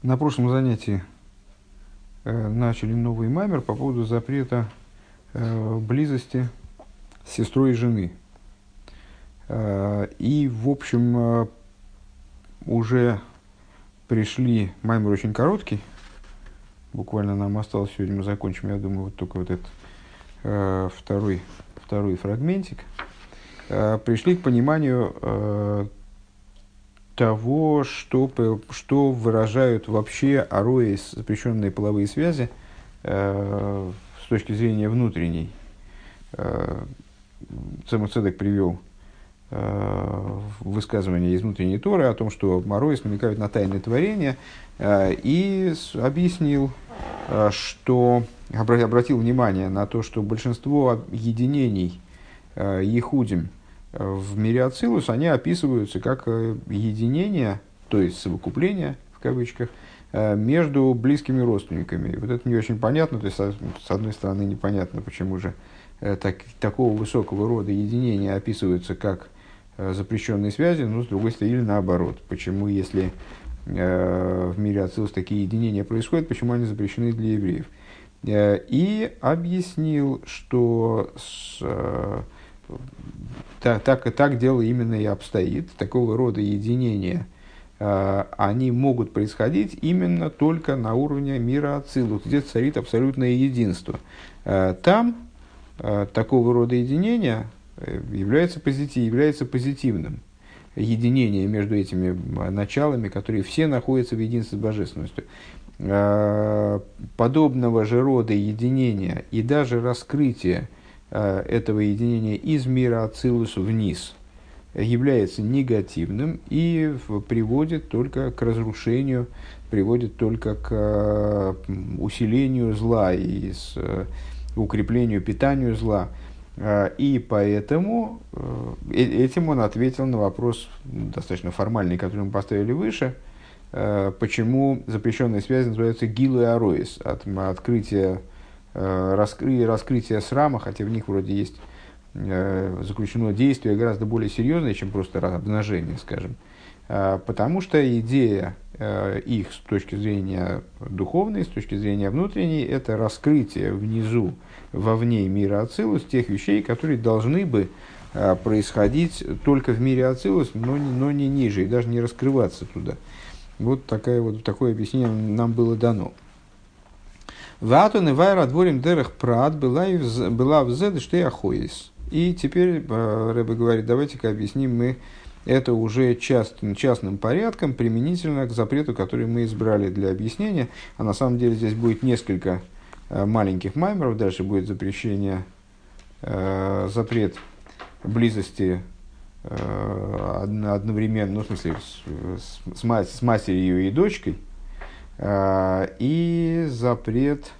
На прошлом занятии э, начали новый маймер по поводу запрета э, близости сестрой жены. Э, и, в общем, уже пришли, маймер очень короткий, буквально нам осталось сегодня, мы закончим, я думаю, вот только вот этот второй, второй фрагментик. Пришли к пониманию того, что, что выражают вообще арои, запрещенные половые связи, э, с точки зрения внутренней. Э, привел э, высказывание из внутренней Торы о том, что Мороис намекают на тайны творения, э, и объяснил, э, что обратил внимание на то, что большинство единений э, Ехудим – в мире Ацилус они описываются как э, единение, то есть совокупление, в кавычках, э, между близкими родственниками. И вот это не очень понятно, то есть, с одной стороны, непонятно, почему же э, так, такого высокого рода единения описываются как запрещенные связи, но с другой стороны, или наоборот. Почему, если в мире Ацилус такие единения происходят, почему они запрещены для евреев? И объяснил, что с, так, так, так дело именно и обстоит. Такого рода единения э, они могут происходить именно только на уровне мира Ацилут, где царит абсолютное единство. Э, там э, такого рода единения э, является, позитив, является позитивным. Единение между этими началами, которые все находятся в единстве с божественностью. Подобного же рода единения и даже раскрытия этого единения из мира Ацилус вниз является негативным и приводит только к разрушению, приводит только к э, усилению зла и с э, укреплению, питанию зла. И поэтому этим он ответил на вопрос достаточно формальный, который мы поставили выше, почему запрещенные связи называются гилу и ароис, от открытия Э, раскры, раскрытие срама, хотя в них вроде есть э, заключено действие гораздо более серьезное, чем просто обнажение, скажем. Э, потому что идея их с точки зрения духовной, с точки зрения внутренней, это раскрытие внизу, вовне мира Ацилус, тех вещей, которые должны бы происходить только в мире Ацилус, но, но не ниже, и даже не раскрываться туда. Вот, такая, вот такое объяснение нам было дано. Вату невайра дворим дерех прад была, была в зеде, что я хоис. И теперь э, Рэбе говорит, давайте-ка объясним мы это уже частным, частным порядком, применительно к запрету, который мы избрали для объяснения. А на самом деле здесь будет несколько э, маленьких маймеров, дальше будет запрещение, э, запрет близости одновременно, ну, в смысле, с, с, с матерью и дочкой, Э, и запрет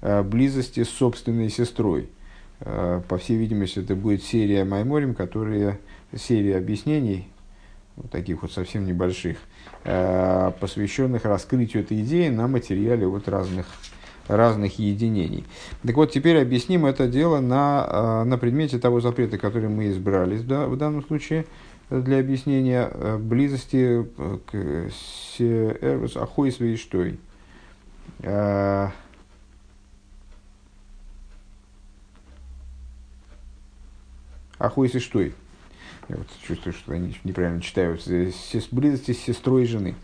э, близости с собственной сестрой. Э, по всей видимости, это будет серия Майморим, которые, серия объяснений, вот таких вот совсем небольших, посвященных раскрытию этой идеи на материале вот разных, разных единений. Так вот, теперь объясним это дело на, на предмете того запрета, который мы избрали в данном случае – для объяснения э, близости э, к Эрвус Ахой своей штой. Ахой и штой. Я вот чувствую, что они неправильно читают. Близости с сестрой жены.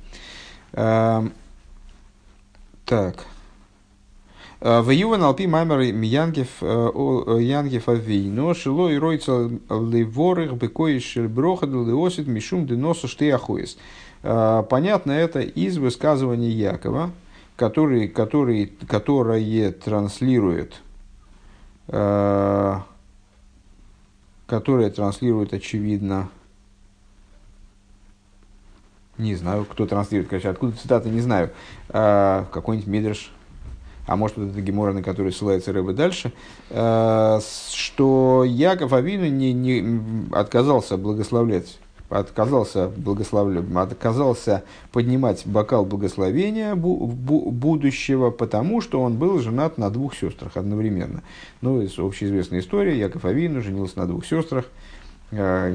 Так. В Юван Алпи Маймер Янгев Янгев Авейно Шило и Ройца Ливорых Бекои Шельброха Леосит Мишум Деносу Штеяхуис. Понятно это из высказывания Якова, который, который, которое транслирует которое транслирует, очевидно, не знаю, кто транслирует, конечно, откуда цитата, не знаю, какой-нибудь Мидрш а может быть это Гемора, на который ссылается Рэбе дальше, э, что Яков Авину не, не отказался благословлять отказался, благословлять, отказался поднимать бокал благословения бу, бу, будущего, потому что он был женат на двух сестрах одновременно. Ну, это общеизвестная история. Яков Авину женился на двух сестрах. Э,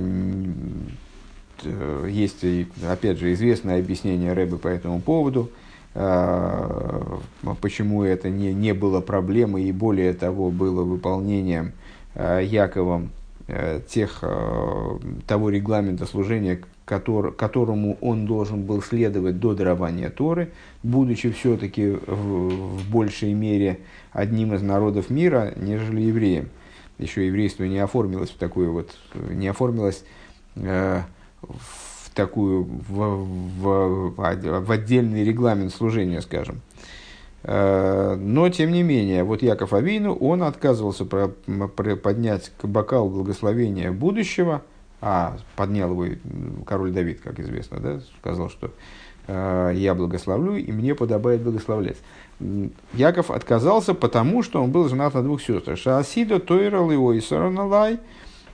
есть, опять же, известное объяснение Рэбы по этому поводу – почему это не, не было проблемой и более того было выполнением Яковом тех, того регламента служения, который, которому он должен был следовать до дарования Торы, будучи все-таки в, в большей мере одним из народов мира, нежели евреем. Еще еврейство не оформилось в такую вот, не оформилось э, в такую, в, в, в отдельный регламент служения, скажем. Э, но, тем не менее, вот Яков Авину, он отказывался про, про поднять бокал благословения будущего – а поднял его король Давид, как известно, да, сказал, что э, я благословлю, и мне подобает благословлять. Яков отказался, потому что он был женат на двух сестрах. Шаасидо Тойрал и Ойсараналай э,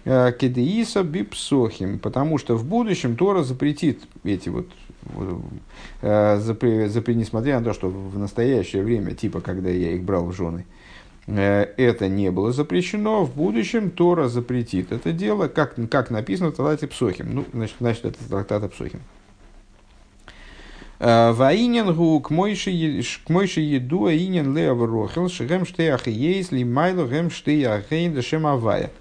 Кедеиса Бипсохим, потому что в будущем Тора запретит эти вот э, запре, запре, несмотря на то, что в настоящее время, типа когда я их брал в жены, э, Э, это не было запрещено, в будущем Тора запретит это дело, как, как написано в Талате Псохим. Ну, значит, значит это трактат Псохим. Э, Ваинен гу к мойши еду, аинен леав рохил, шгем штеях ейсли, майло гем штеях гейн дешем авая.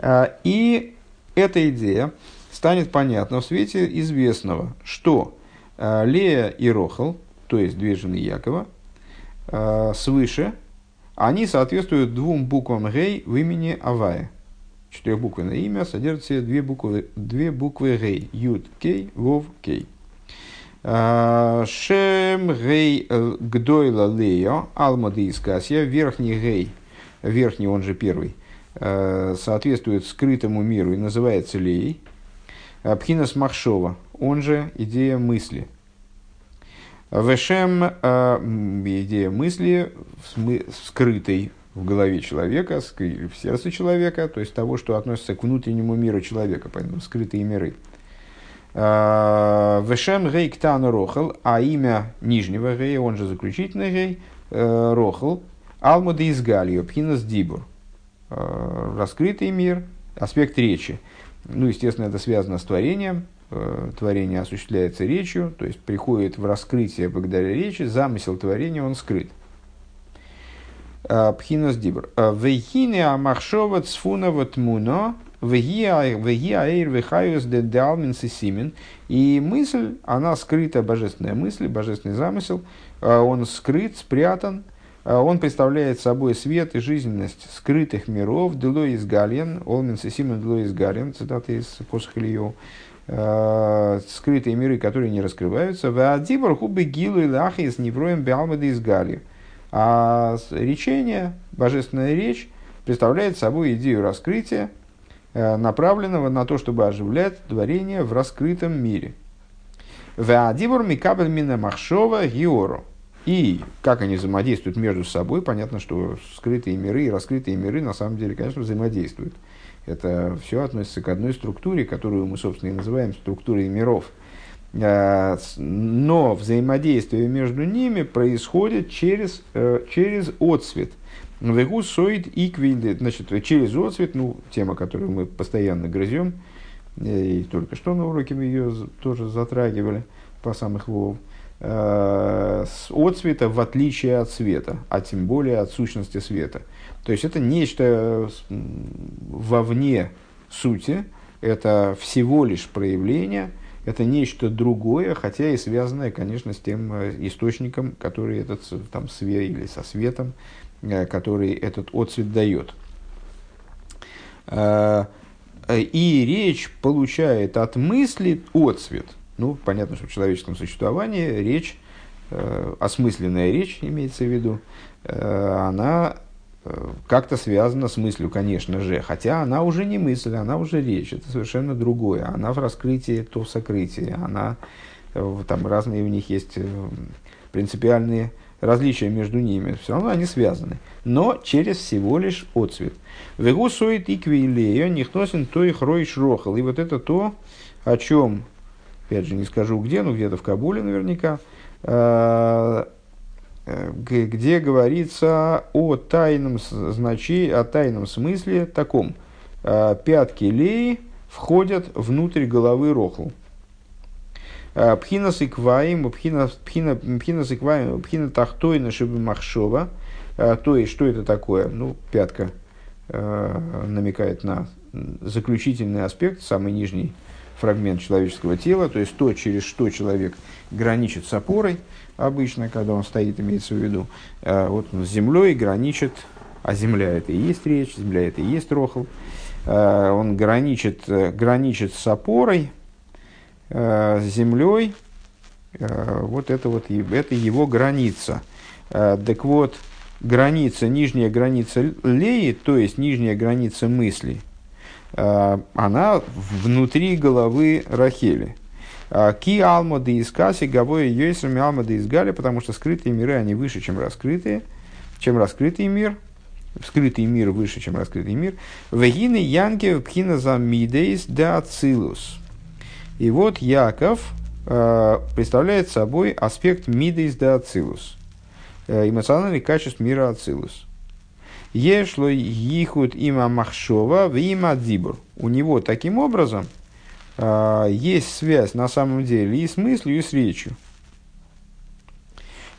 Э, и эта идея станет понятна в свете известного, что Лея и Рохал, то есть две жены Якова, свыше – они соответствуют двум буквам Гей в имени Авая. Четырехбуквенное имя содержит себе две буквы, две буквы Гей. Юд Кей, Вов Кей. А, Шем Гей э, Гдойла Лео, Алмады Искасия, верхний Гей, верхний, он же первый, соответствует скрытому миру и называется Лей. Пхинас Махшова, он же идея мысли – Вешем э, идея мысли, скрытой в голове человека, в сердце человека, то есть того, что относится к внутреннему миру человека, поэтому скрытые миры. Э, Вешем гей ктан рохал, а имя нижнего гея, он же заключительный гей, э, рохал, алмуда из галью, пхинас дибур. Раскрытый мир, аспект речи. Ну, естественно, это связано с творением, Э, творение осуществляется речью, то есть приходит в раскрытие благодаря речи, замысел творения, он скрыт. Э, Пхинас дибр. Э, Вейхине амахшова цфунова тмуно, вегиаэйр вехайус де далмин сисимин. И мысль, она скрыта, божественная мысль, божественный замысел, он скрыт, спрятан, он представляет собой свет и жизненность скрытых миров, Дело из Гален, Олмин Сисимин Дело из Гален, цитата из Посох Ильев, Э, скрытые миры, которые не раскрываются. Ваадибор хубы гилу и лахи с невроем биалмады из гали. А речение, божественная речь, представляет собой идею раскрытия, э, направленного на то, чтобы оживлять творение в раскрытом мире. Ваадибор микабель мина махшова гиору. И как они взаимодействуют между собой, понятно, что скрытые миры и раскрытые миры на самом деле, конечно, взаимодействуют. Это все относится к одной структуре, которую мы, собственно, и называем структурой миров. А, но взаимодействие между ними происходит через, э, через отцвет. Вегу соид иквиль, значит, через отцвет, ну, тема, которую мы постоянно грызем, э, и только что на уроке мы ее тоже затрагивали по самых вов, э, с отцвета в отличие от света, а тем более от сущности света. То есть это нечто вовне сути, это всего лишь проявление, это нечто другое, хотя и связанное, конечно, с тем э, источником, который этот там свет или со светом, э, который этот отцвет дает. Э, и речь получает от мысли отцвет. Ну, понятно, что в человеческом существовании речь, осмысленная речь имеется в виду, она как-то связана с мыслью, конечно же, хотя она уже не мысль, она уже речь, это совершенно другое. Она в раскрытии, то в сокрытии, она, э, там разные у них есть э, принципиальные различия между ними, все равно они связаны, но через всего лишь отцвет. Вегу соит иквилея, нихносин то их ройш рохал. И вот это то, о чем, опять же, не скажу где, но где-то в Кабуле наверняка, э, Э, где говорится о тайном значении, о тайном смысле таком. Э, пятки Леи входят внутрь головы Рохл. Пхина сикваим, пхина сикваим, пхина тахтойна махшова. То есть, что это такое? Ну, пятка намекает на заключительный аспект, самый нижний фрагмент человеческого тела, то есть то, через что человек граничит с опорой, обычно, когда он стоит, имеется в виду, вот с землей граничит, а земля это и есть речь, земля это и есть рохл, он граничит, граничит с опорой, с землей, вот это вот это его граница. Так вот, граница, нижняя граница леи, то есть нижняя граница мысли, она внутри головы Рахели. Ки алмады из каси, гавоя йойсами алмады из гали, потому что скрытые миры, они выше, чем раскрытые, чем раскрытый мир, скрытый мир выше, чем раскрытый мир. Вегины янки пхина за мидейс да ацилус. И вот Яков э, представляет собой аспект мидейс да ацилус, э, эмоциональный качеств мира ацилус. Ешло ихуд има махшова в има дибур. У него таким образом э, есть связь на самом деле и с мыслью, и с речью.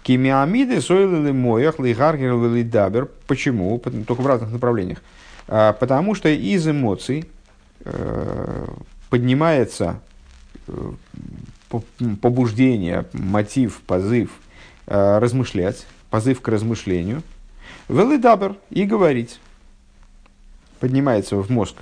Кимиамиды сойлили моях, лигаргер дабер. Почему? Только в разных направлениях. А, потому что из эмоций э, поднимается э, побуждение, мотив, позыв э, размышлять, позыв к размышлению. Велидабер и говорить. Поднимается в мозг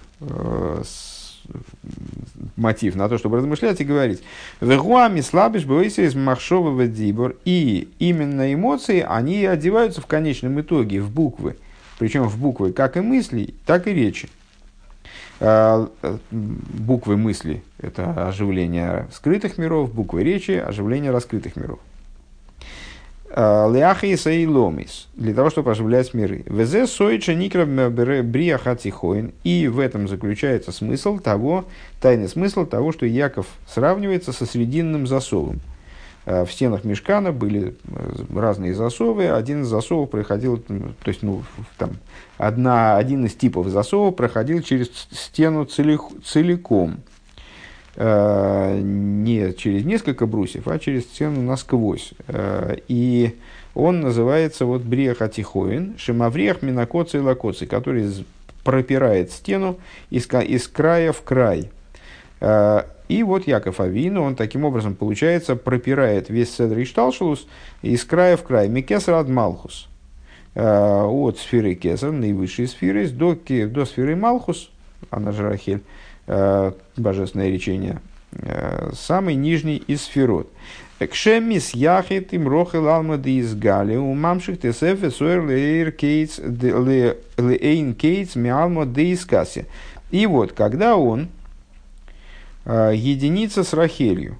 мотив на то, чтобы размышлять и говорить. Вегуами слабишь бойся из махшового дибор. И именно эмоции, они одеваются в конечном итоге в буквы. Причем в буквы как и мысли, так и речи. А, буквы мысли – это оживление скрытых миров, буквы речи – оживление раскрытых миров. Леахиса и ломис, для того, чтобы оживлять миры. Везе сойча никра бриахатихоин. И в этом заключается смысл того, тайный смысл того, что Яков сравнивается со срединным засовом. В стенах мешкана были разные засовы. Один из засовов проходил, то есть, ну, там, одна, один из типов засовов проходил через стену целиком. Э, не через несколько брусьев, а через стену насквозь. Э, и он называется вот Бриах Атихоин, Шимавриах Минакоци и Лакоци, который пропирает стену из, из края в край. Э, и вот Яков Авину, он таким образом, получается, пропирает весь Седр Ишталшалус из края в край. Микесар ад Малхус. От сферы Кесар, наивысшей сферы, до, до сферы Малхус, она же Рахель, божественное речение, э, самый нижний из сферот. Кшемис яхит им рохел алмады из гали, у мамших тесеф суэр лейр кейтс лейн кейтс миалма де из касси. И вот, когда он э, единица с Рахелью,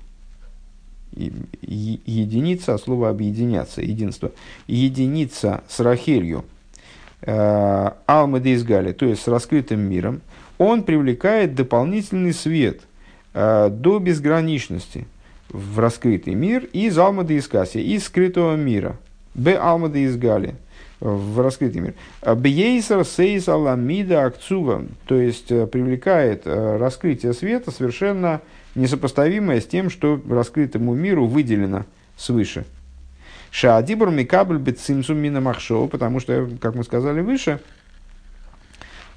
единица, слово объединяться, единство, единица с Рахелью, Алмады из Гали, то есть с раскрытым миром, он привлекает дополнительный свет э, до безграничности в раскрытый мир из Алмады из Касси, из скрытого мира. Б Алмады из Гали в раскрытый мир. Бейсер сейс аламида акцува, то есть э, привлекает э, раскрытие света совершенно несопоставимое с тем, что раскрытому миру выделено свыше. Шаадибур микабль бецимсум мина махшоу, потому что, как мы сказали выше, Э,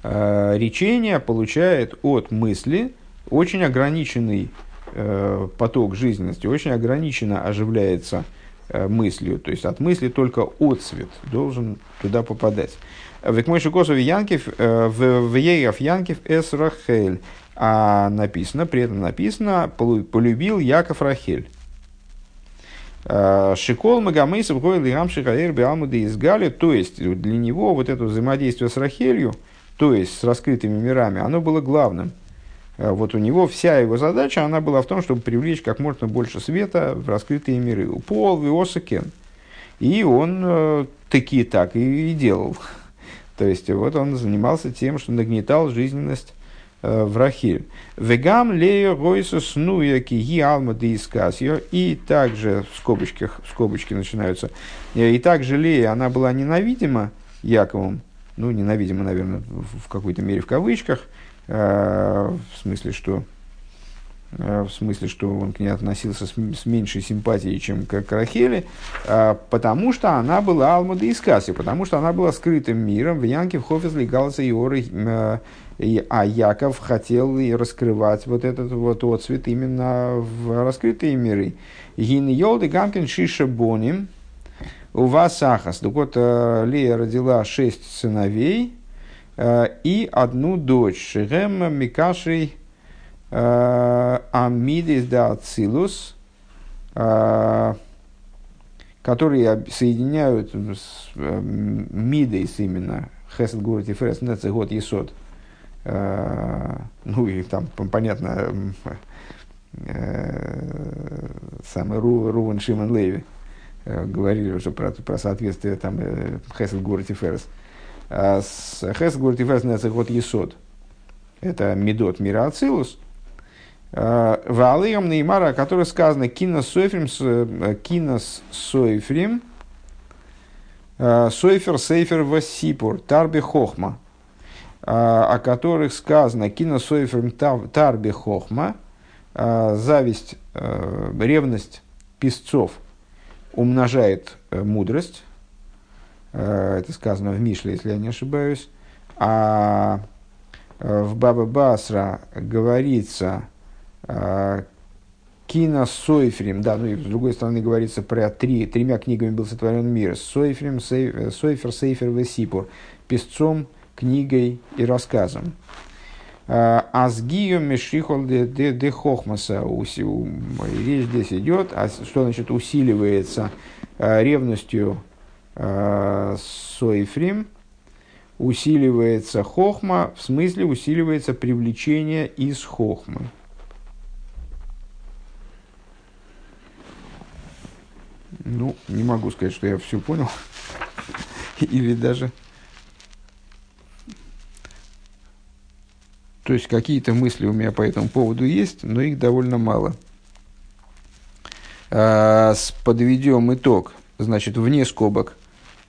речение получает от мысли очень ограниченный э, поток жизненности, очень ограниченно оживляется э, мыслью. То есть от мысли только отцвет должен туда попадать. В Мойши Косов Янкив, в Ейров Янкив Эс Рахель. А написано, при этом написано, полюбил Яков Рахель. Шикол Магамейсов Гойл Игам Шихаэр Биалмуды из Гали, то есть для него вот это взаимодействие с Рахелью – то есть с раскрытыми мирами, оно было главным. Э, вот у него вся его задача, она была в том, чтобы привлечь как можно больше света в раскрытые миры. У Пол, Виосакен. И он э, таки так и, и делал. То есть вот он занимался тем, что нагнетал жизненность э, в Рахиль. Вегам лея гойса снуя киги алма деискасио. И также, в скобочках, в скобочки начинаются, и также Лея, она была ненавидима Яковом, ну, ненавидимо, наверное, в какой-то мере в кавычках, э, в смысле, что в смысле, что он к ней относился с, меньшей симпатией, чем к, к Рахеле, потому что она была Алмада из Касси, потому что она была скрытым миром, в Янке, в Хофес, Легалса и Оры, а Яков хотел и раскрывать вот этот вот отцвет именно в раскрытые миры. Гин Йолды Гамкин Шиша Боним, у вас Ахас. Так вот, Лея родила шесть сыновей и одну дочь. Шигем Микашей Амидис да Ацилус, которые соединяют с Мидейс именно, Хесед Гурат и Ферес, год Есод. Ну и там, понятно, самый Руван Шимон Леви говорили уже про, про соответствие там Хесед Гурат и Ферес. Хесед Гурат и Ферес, год Есод. Это Медот Мира Ацилус – Валием Неймара, о которой сказано Кинос Сойфрим, э, Кинос Сойфрим, э, Сойфер Сейфер Васипур, Тарби Хохма, э, о которых сказано Кинос Сойфрим Тарби Хохма, зависть, ревность писцов умножает мудрость, это сказано в Мишле, если я не ошибаюсь, а в Баба Басра говорится, Кина Сойфрим, да, ну и с другой стороны говорится про три, тремя книгами был сотворен мир. Сойфрим, э, Сойфер, Сейфер, Весипур. Песцом, книгой и рассказом. А, Азгию Мешихол де Хохмаса. Речь здесь идет, а что значит усиливается а, ревностью Сойфрим, усиливается хохма, в смысле усиливается привлечение из хохмы. Ну, не могу сказать, что я все понял. Или даже... То есть какие-то мысли у меня по этому поводу есть, но их довольно мало. А, подведем итог. Значит, вне скобок.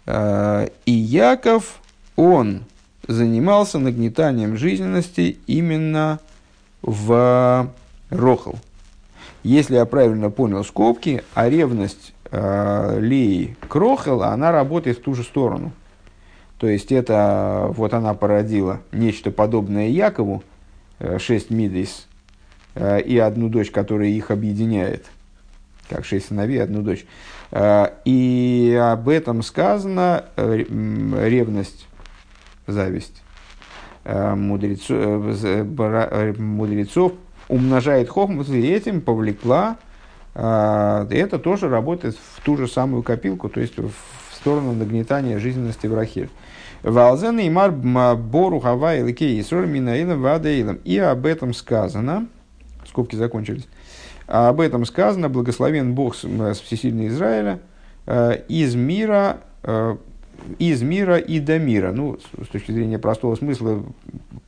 А, и Яков, он занимался нагнетанием жизненности именно в Рохал. Если я правильно понял скобки, а ревность э, Леи она работает в ту же сторону. То есть это вот она породила нечто подобное Якову, э, шесть мидейс, э, и одну дочь, которая их объединяет, как шесть сыновей, одну дочь. Э, и об этом сказано ревность, зависть мудрецов, мудрецов умножает хохму, и этим повлекла это тоже работает в ту же самую копилку, то есть в сторону нагнетания жизненности в Рахиль. Валзен и мар бору хава и ликей исроль минаилом. И об этом сказано, скобки закончились, об этом сказано, благословен Бог всесильный Израиля, э, из мира, э, из мира и до мира. Ну, с точки зрения простого смысла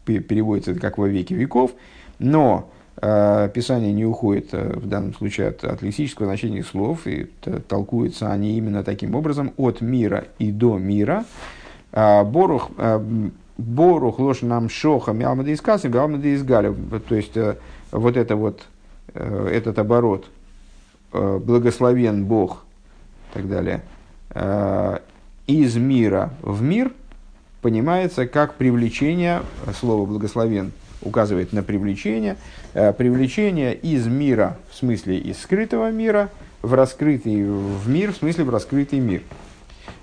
переводится это как во веки веков, но Писание не уходит э, в данном случае от, от лексического значения слов, и толкуются они именно таким образом от мира и до мира. А, борух, э, борух ложь нам шоха мялмада искасим, мялмада изгаля. То есть вот это вот, этот оборот, благословен Бог и так далее, из мира в мир понимается как привлечение слова благословен указывает на привлечение. Э, привлечение из мира, в смысле из скрытого мира, в раскрытый в мир, в смысле в раскрытый мир.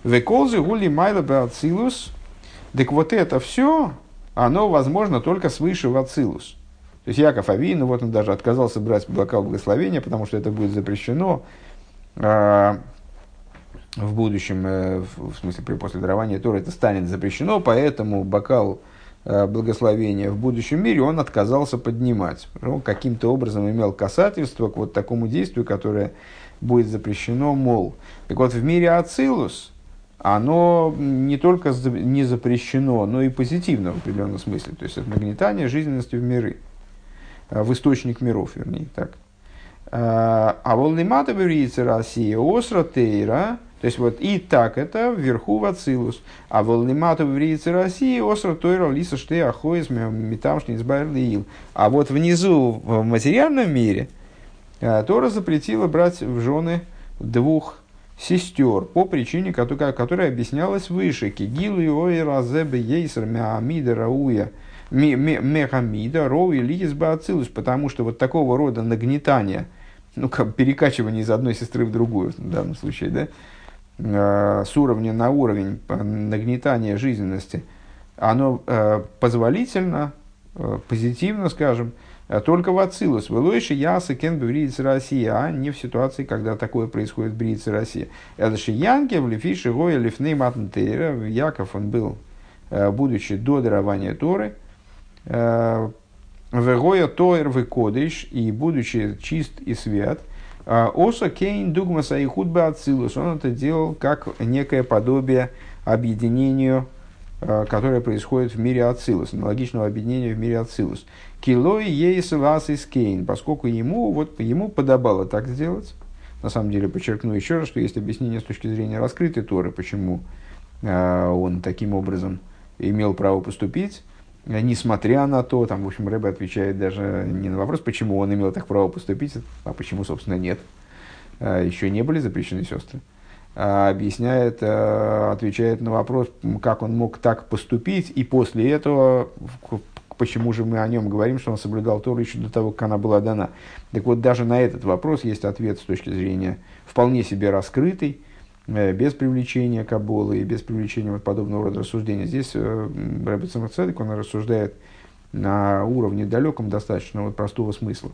Веколзы гули майла бацилус. Так вот это все, оно возможно только свыше в Ацилус. То есть Яков Авин, ну вот он даже отказался брать бокал благословения, потому что это будет запрещено э, в будущем, э, в смысле при после дарования Тора это станет запрещено, поэтому бокал благословения в будущем мире, он отказался поднимать. Он каким-то образом имел касательство к вот такому действию, которое будет запрещено, мол. Так вот, в мире Ацилус оно не только не запрещено, но и позитивно в определенном смысле. То есть, это нагнетание жизненности в миры, э, в источник миров, вернее, так. Э, а волны мата России, осра тейра, То есть вот и так это вверху в Ацилус. А волнимату в России осро тойра лиса штей ахоис метамшни избавил. А вот внизу в материальном мире э, Тора запретила брать в жены двух сестер по причине, которая, которая объяснялась выше. Кигилу и ой разебе ейсер меамида рауя мехамида роу и баацилус. Потому что вот такого рода нагнетание – ну, как перекачивание из одной сестры в другую, в данном случае, да, с уровня на уровень нагнетания жизненности, оно э, позволительно, э, позитивно, скажем, только в Ацилус. Велойши ясы кен брииц Россия, а не в ситуации, когда такое происходит в бриице России. Это же Янке в Лефише Гоя Лифней Матнтейра. Яков он был, будучи до дарования Торы, Вегоя Тоэр Векодыш, и будучи чист и свят, а, Оса Кейн Дугмаса и Худба Ацилус, он это делал как некое подобие объединению, а, которое происходит в мире Ацилус, аналогичного объединения в мире Ацилус. Килой ейс лас из Кейн, поскольку ему, вот, ему подобало так сделать. На самом деле, подчеркну еще раз, что есть объяснение с точки зрения раскрытой Торы, почему э, он таким образом имел право поступить. Э, несмотря на то, там, в общем, Рэбе отвечает даже не на вопрос, почему он имел так право поступить, а почему, собственно, нет. Э, Еще не были запрещены сестры. А объясняет, э, отвечает на вопрос, как он мог так поступить, и после этого, почему же мы о нем говорим, что он соблюдал Тору еще до того, как она была дана. Так вот, даже на этот вопрос есть ответ с точки зрения вполне себе раскрытый, без привлечения Каболы и без привлечения вот подобного рода рассуждения. Здесь э, Рэбби Цедек, он рассуждает на уровне далеком достаточно вот простого смысла.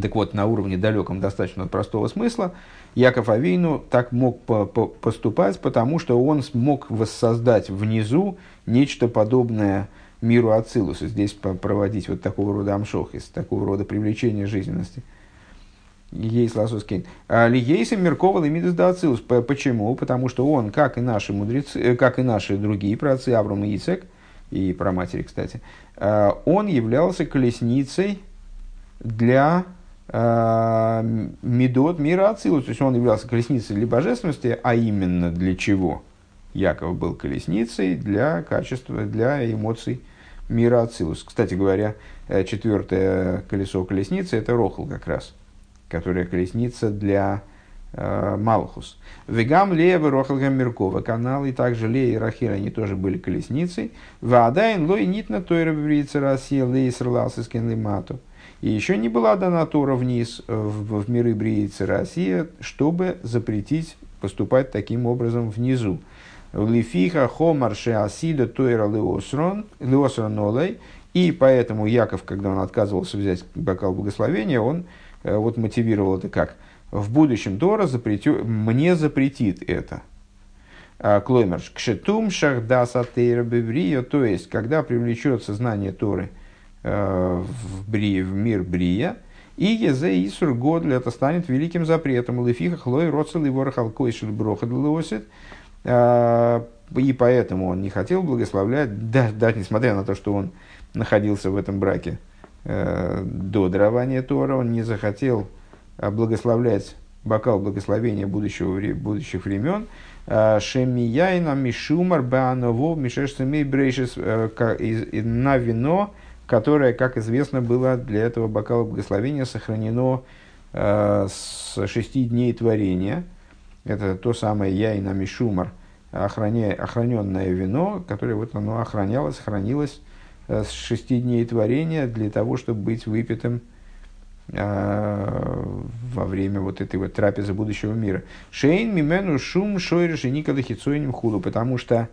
Так вот, на уровне далеком достаточно простого смысла Яков Авейну так мог по -по поступать, потому что он смог воссоздать внизу нечто подобное миру Ацилуса. Здесь проводить вот такого рода амшохис, такого рода привлечение жизненности – Ейс Ласускин. А Лиейсом Меркова Лемидас Дацилус. Почему? Потому что он, как и наши мудрецы, э, как и наши другие праотцы Авраам и Ицек, и про матери, кстати, э, он являлся колесницей для э, Медот мира Ацилус. То есть он являлся колесницей для божественности, а именно для чего? Яков был колесницей для качества, для эмоций мира Ацилус. Кстати говоря, четвертое колесо колесницы – это Рохл как раз – которая колесница для э, Малхус. Вегам Лева Рохалгам Меркова канал, и также Лея и Рахир, они тоже были колесницей. Вадайн Лой Нитна Тойра Брица Россия Лейсер Ласискин Лимату. И еще не была дана Тора вниз э, в, в миры Бриицы Россия, чтобы запретить поступать таким образом внизу. Лифиха хомар шеасида тойра леосрон, леосрон олей. И поэтому Яков, когда он отказывался взять бокал благословения, он вот мотивировал это как? В будущем Тора запретю, мне запретит это. А, Клоймерш, кшетум шахдаса беврио, то есть, когда привлечет сознание Торы э, в, бри, в мир Брия, и езе исур годли, это станет великим запретом. Лефиха хлой роцел и ворохалкой шельброха а, И поэтому он не хотел благословлять, даже, несмотря на то, что он находился в этом браке Э, до дарования Тора, он не захотел э, благословлять бокал благословения будущего, будущих времен. Э, Шемияйна Мишумар Бааново Мишешсами Брейшис на вино, которое, как известно, было для этого бокала благословения сохранено с шести дней творения. Это то самое Яйна Мишумар, охраненное вино, которое вот оно охранялось, хранилось Э, с шести дней творения для того, чтобы быть выпитым э, во время вот этой вот трапезы будущего мира. Шейн мимену шум шойриш и никогда хитсуиним худу, потому что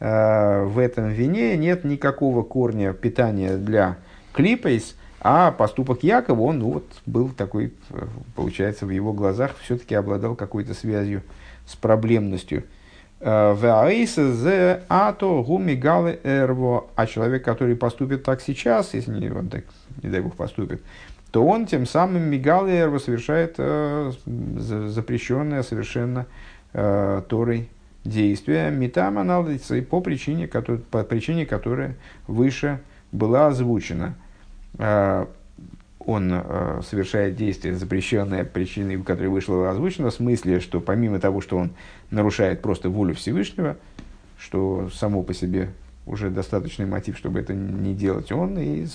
э, в этом вине нет никакого корня питания для клипейс, а поступок Якова, он ну, вот, был такой, э, получается, в его глазах все-таки обладал какой-то связью с проблемностью – зе ато гуми галы эрво. А человек, который поступит так сейчас, если не, он так, не дай бог, поступит, то он тем самым мигалы эрво совершает э, запрещенное совершенно э, Торой действие метам анализа по причине, который, по причине, которая выше была озвучена. Э, он э, совершает действие, запрещенное причиной, которая вышла озвучена, в смысле, что помимо того, что он нарушает просто волю Всевышнего, что само по себе уже достаточный мотив, чтобы это не делать, он и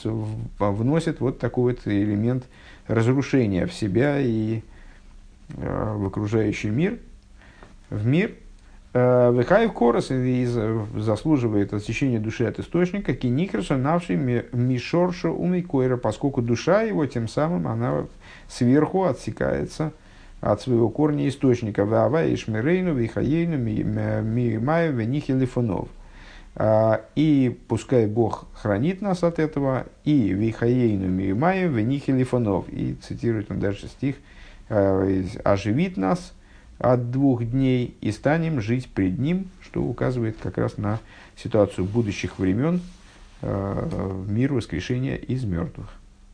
вносит вот такой вот элемент разрушения в себя и э, в окружающий мир, в мир. Э, Вехаев Корос и заслуживает отсечения души от источника, кинихерша навший мишорша умейкойра, поскольку душа его тем самым она сверху отсекается от своего корня источника. Вава и шмирейну, вихаейну, мимаю. А, и пускай Бог хранит нас от этого, и вихаейну мимаю, венихилифонов. И цитирует он дальше стих, а, оживит нас от двух дней и станем жить пред Ним, что указывает как раз на ситуацию будущих времен, в мир воскрешения из мертвых.